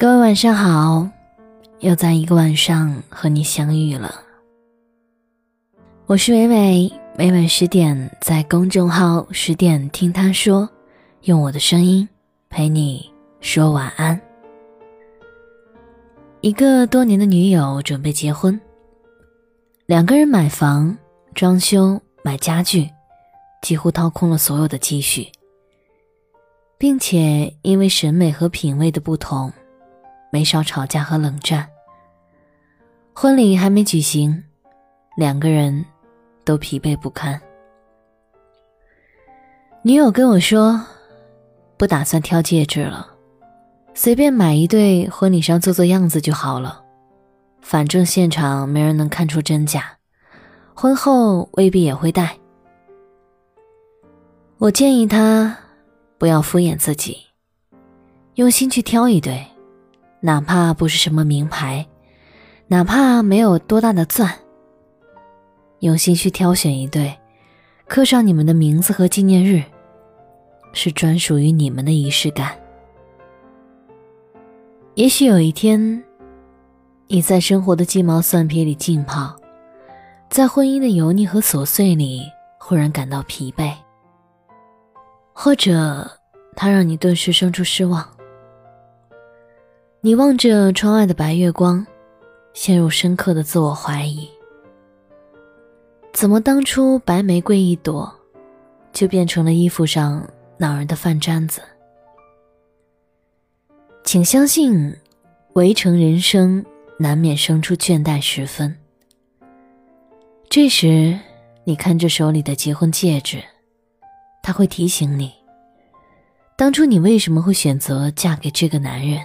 各位晚上好，又在一个晚上和你相遇了。我是伟伟，每晚十点在公众号十点听他说，用我的声音陪你说晚安。一个多年的女友准备结婚，两个人买房、装修、买家具，几乎掏空了所有的积蓄，并且因为审美和品味的不同，没少吵架和冷战。婚礼还没举行，两个人都疲惫不堪。女友跟我说，不打算挑戒指了。随便买一对，婚礼上做做样子就好了，反正现场没人能看出真假，婚后未必也会戴。我建议他不要敷衍自己，用心去挑一对，哪怕不是什么名牌，哪怕没有多大的钻，用心去挑选一对，刻上你们的名字和纪念日，是专属于你们的仪式感。也许有一天，你在生活的鸡毛蒜皮里浸泡，在婚姻的油腻和琐碎里忽然感到疲惫，或者他让你顿时生出失望。你望着窗外的白月光，陷入深刻的自我怀疑：怎么当初白玫瑰一朵，就变成了衣服上恼人的饭粘子？请相信，围城人生难免生出倦怠时分。这时，你看着手里的结婚戒指，他会提醒你，当初你为什么会选择嫁给这个男人。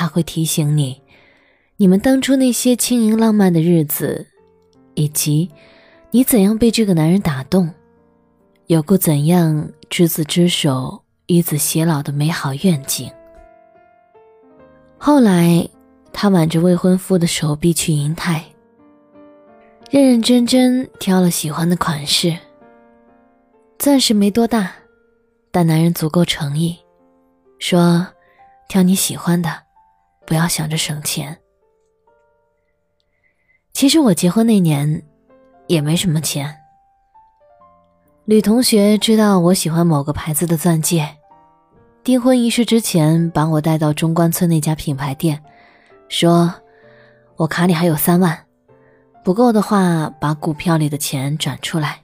他会提醒你，你们当初那些轻盈浪漫的日子，以及你怎样被这个男人打动，有过怎样执子之手与子偕老的美好愿景。后来，他挽着未婚夫的手臂去银泰，认认真真挑了喜欢的款式。钻石没多大，但男人足够诚意，说：“挑你喜欢的，不要想着省钱。”其实我结婚那年，也没什么钱。吕同学知道我喜欢某个牌子的钻戒。订婚仪式之前，把我带到中关村那家品牌店，说：“我卡里还有三万，不够的话，把股票里的钱转出来。”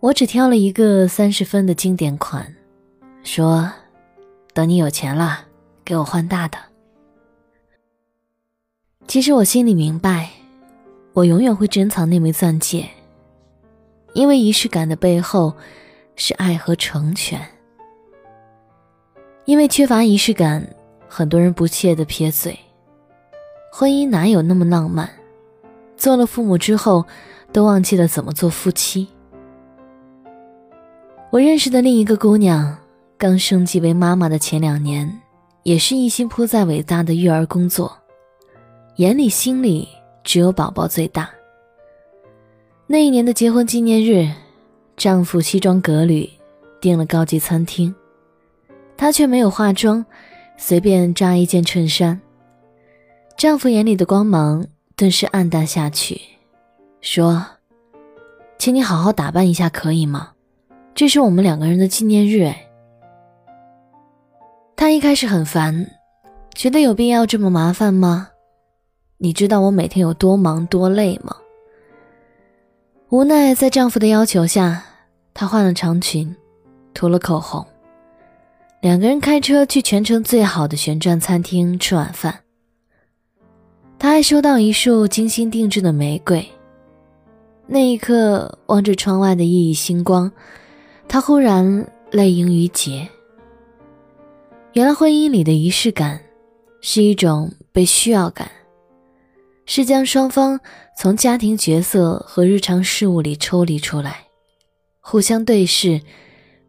我只挑了一个三十分的经典款，说：“等你有钱了，给我换大的。”其实我心里明白，我永远会珍藏那枚钻戒，因为仪式感的背后。是爱和成全。因为缺乏仪式感，很多人不屑的撇嘴。婚姻哪有那么浪漫？做了父母之后，都忘记了怎么做夫妻。我认识的另一个姑娘，刚升级为妈妈的前两年，也是一心扑在伟大的育儿工作，眼里心里只有宝宝最大。那一年的结婚纪念日。丈夫西装革履，订了高级餐厅，她却没有化妆，随便扎一件衬衫。丈夫眼里的光芒顿时暗淡下去，说：“请你好好打扮一下，可以吗？这是我们两个人的纪念日。”哎，她一开始很烦，觉得有必要这么麻烦吗？你知道我每天有多忙多累吗？无奈，在丈夫的要求下，她换了长裙，涂了口红。两个人开车去全城最好的旋转餐厅吃晚饭。他还收到一束精心定制的玫瑰。那一刻，望着窗外的熠熠星光，他忽然泪盈于睫。原来，婚姻里的仪式感，是一种被需要感。是将双方从家庭角色和日常事务里抽离出来，互相对视，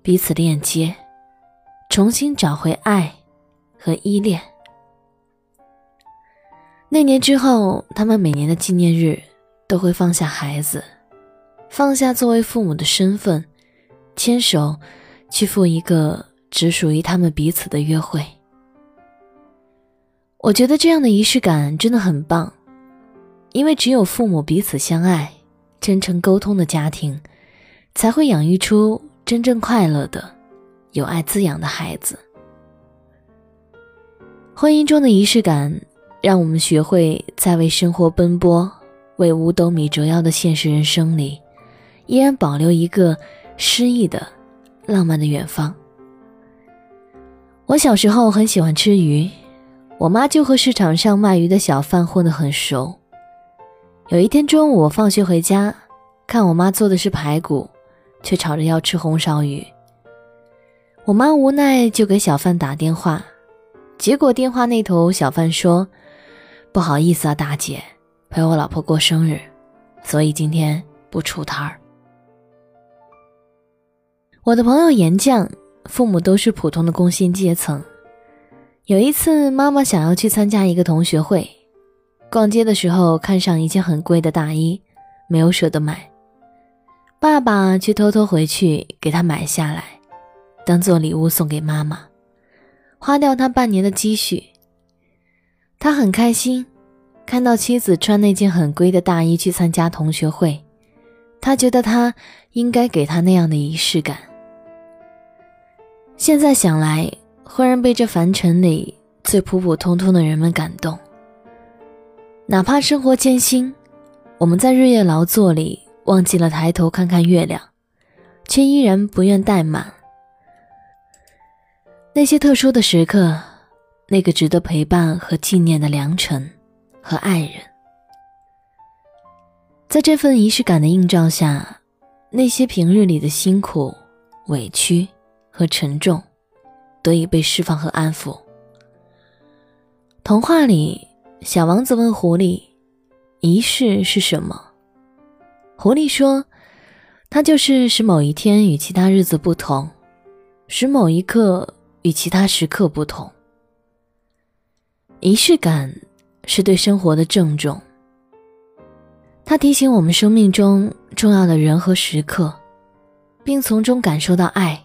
彼此链接，重新找回爱和依恋。那年之后，他们每年的纪念日都会放下孩子，放下作为父母的身份，牵手去赴一个只属于他们彼此的约会。我觉得这样的仪式感真的很棒，因为只有父母彼此相爱、真诚沟通的家庭，才会养育出真正快乐的、有爱滋养的孩子。婚姻中的仪式感，让我们学会在为生活奔波、为五斗米折腰的现实人生里，依然保留一个诗意的、浪漫的远方。我小时候很喜欢吃鱼。我妈就和市场上卖鱼的小贩混得很熟。有一天中午，我放学回家，看我妈做的是排骨，却吵着要吃红烧鱼。我妈无奈就给小贩打电话，结果电话那头小贩说：“不好意思啊，大姐，陪我老婆过生日，所以今天不出摊儿。”我的朋友严酱，父母都是普通的工薪阶层。有一次，妈妈想要去参加一个同学会，逛街的时候看上一件很贵的大衣，没有舍得买。爸爸却偷偷回去给她买下来，当做礼物送给妈妈，花掉他半年的积蓄。他很开心，看到妻子穿那件很贵的大衣去参加同学会，他觉得他应该给她那样的仪式感。现在想来。忽然被这凡尘里最普普通通的人们感动。哪怕生活艰辛，我们在日夜劳作里忘记了抬头看看月亮，却依然不愿怠慢。那些特殊的时刻，那个值得陪伴和纪念的良辰和爱人，在这份仪式感的映照下，那些平日里的辛苦、委屈和沉重。得以被释放和安抚。童话里，小王子问狐狸：“仪式是什么？”狐狸说：“它就是使某一天与其他日子不同，使某一刻与其他时刻不同。仪式感是对生活的郑重，它提醒我们生命中重要的人和时刻，并从中感受到爱、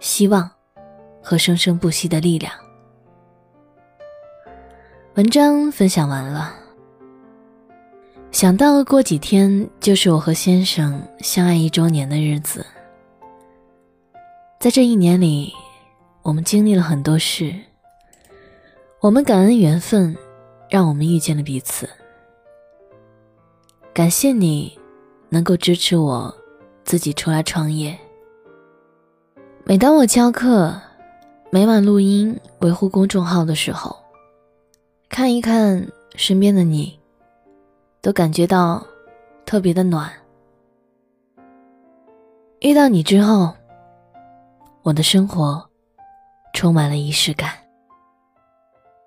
希望。”和生生不息的力量。文章分享完了。想到过几天就是我和先生相爱一周年的日子，在这一年里，我们经历了很多事。我们感恩缘分，让我们遇见了彼此。感谢你，能够支持我，自己出来创业。每当我教课。每晚录音维护公众号的时候，看一看身边的你，都感觉到特别的暖。遇到你之后，我的生活充满了仪式感。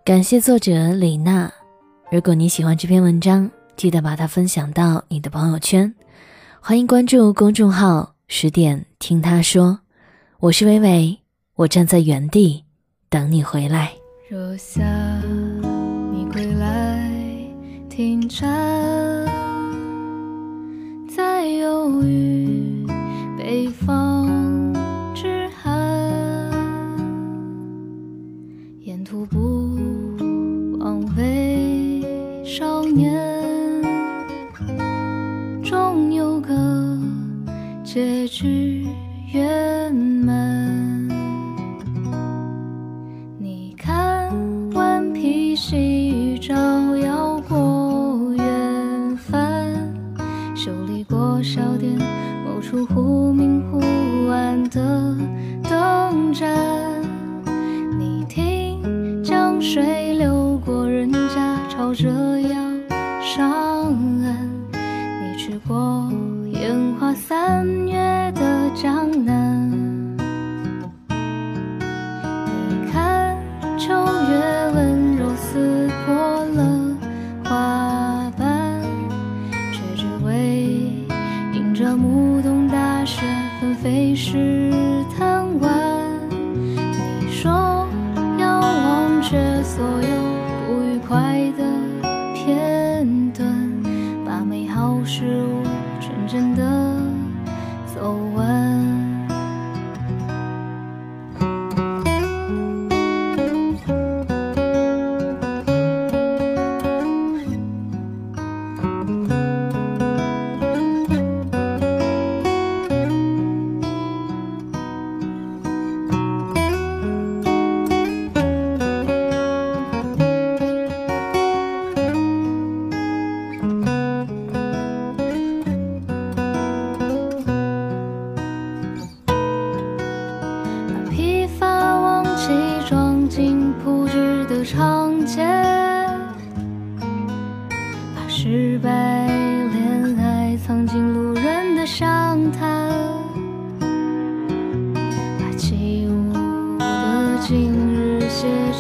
感谢作者李娜。如果你喜欢这篇文章，记得把它分享到你的朋友圈。欢迎关注公众号“十点听他说”，我是微微。我站在原地等你回来。若下你归来，停站，在犹豫照把美好事物纯真的走。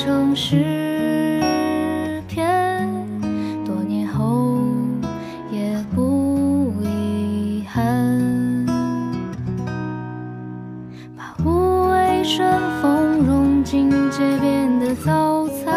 成诗篇，多年后也不遗憾。把无畏顺风融进街边的早餐。